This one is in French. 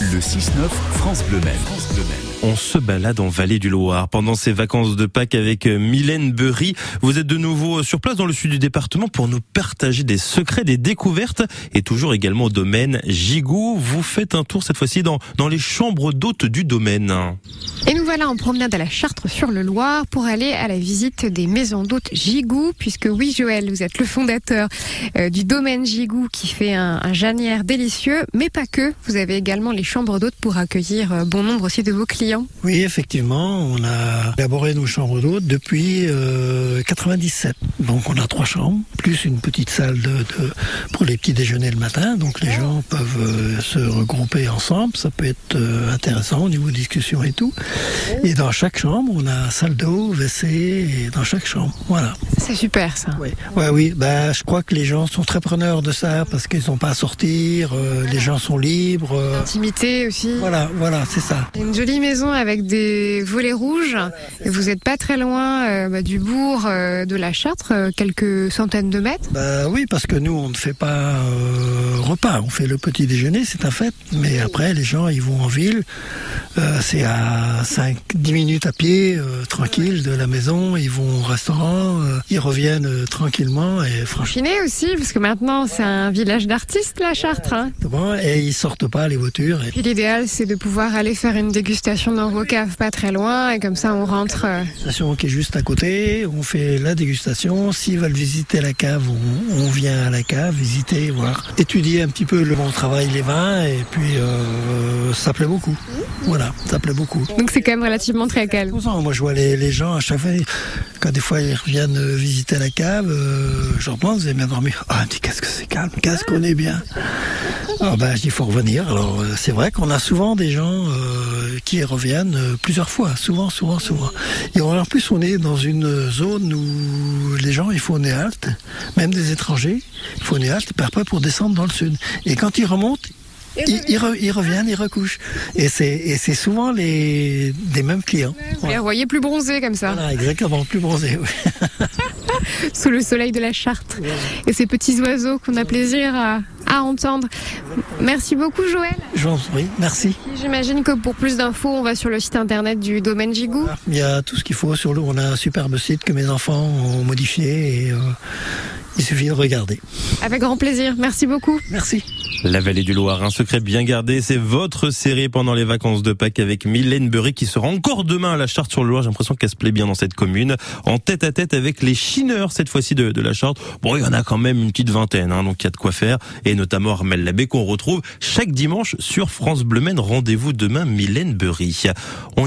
Le 6-9, France Bleu Maine. On se balade en Vallée du Loir pendant ces vacances de Pâques avec euh, Mylène Berry. Vous êtes de nouveau sur place dans le sud du département pour nous partager des secrets, des découvertes et toujours également au domaine Gigou. Vous faites un tour cette fois-ci dans, les chambres d'hôtes du domaine. Et nous voilà en promenade à la Chartre sur le Loir pour aller à la visite des maisons d'hôtes Gigou, puisque oui Joël, vous êtes le fondateur euh, du domaine Gigou qui fait un, un janière délicieux, mais pas que. Vous avez également les chambres d'hôtes pour accueillir euh, bon nombre aussi de vos clients. Oui, effectivement, élaboré nos chambres d'hôtes depuis euh, 97. Donc on a trois chambres, plus une petite salle de, de pour les petits déjeuners le matin. Donc les gens peuvent euh, se regrouper ensemble. Ça peut être euh, intéressant au niveau discussion et tout. Et dans chaque chambre, on a salle d'eau, WC, et dans chaque chambre. Voilà. C'est super ça. Oui, ouais, oui. Bah, je crois que les gens sont très preneurs de ça parce qu'ils n'ont pas à sortir. euh, les gens sont libres. Intimité aussi. voilà, voilà, c'est ça. Une jolie maison avec des volets rouges. Et vous n'êtes pas très loin euh, bah, du bourg euh, de la Chartre, euh, quelques centaines de mètres. Bah oui, parce que nous, on ne fait pas repas. On fait le petit déjeuner, c'est un fait. Mais après, les gens, ils vont en ville. C'est à 5-10 minutes à pied, tranquille, de la maison. Ils vont au restaurant. ils reviennent tranquillement. Et franchement, Chiné aussi, parce que maintenant c'est un village d'artistes, la Chartre. hein. bon, et ils sortent pas les voitures. Et Puis l'idéal, c'est de pouvoir aller faire une dégustation dans vos caves pas très loin, et comme ça on rentre. Euh, station qui est juste à côté. On fait la dégustation. S'ils veulent visiter la cave, on, on vient à la cave, visiter, voir, étudier un petit peu le bon travail les vins. Et puis, euh, ça plaît beaucoup. Voilà, ça plaît beaucoup. Donc c'est quand même relativement très calme. Moi, je vois les, les gens à chaque fois, des fois ils reviennent euh, visiter la cave, euh, je leur demande, vous avez bien dormi Ah, dis, qu'est-ce que c'est calme, qu'est-ce qu'on est bien. Ah, ben, je dis, il faut revenir. Alors, euh, c'est vrai qu'on a souvent des gens qui reviennent plusieurs fois, souvent, souvent, souvent. Et en plus, on est dans une zone où les gens, il faut une halte, même des étrangers, il faut une halte, après pour descendre dans le sud. Et quand ils remontent, ils, ils re- ils reviennent, ils recouchent. Et c'est souvent les des mêmes clients. Vous les revoyez plus bronzés comme ça, Voilà, exactement, plus bronzé. oui. sous le soleil de la Chartre. Et ces petits oiseaux qu'on a plaisir à, à entendre. Merci beaucoup Joël. Je vous prie, merci. J'imagine que pour plus d'infos, on va sur le site internet du domaine Gigou. Il y a tout ce qu'il faut sur le. On a un superbe site que mes enfants ont modifié et euh, il suffit de regarder. Avec grand plaisir. Merci beaucoup. Merci. La Vallée du Loir, un secret bien gardé, c'est votre série pendant les vacances de Pâques avec Mylène Berry qui sera encore demain à la Charte sur le Loir. J'ai l'impression qu'elle se plaît bien dans cette commune, en tête à tête avec les chineurs cette fois-ci de, de la Charte. Bon, il y en a quand même une petite vingtaine, hein, donc il y a de quoi faire, et notamment Armel Labbé qu'on retrouve chaque dimanche sur France Bleu Maine. Rendez-vous demain, Mylène Berry. On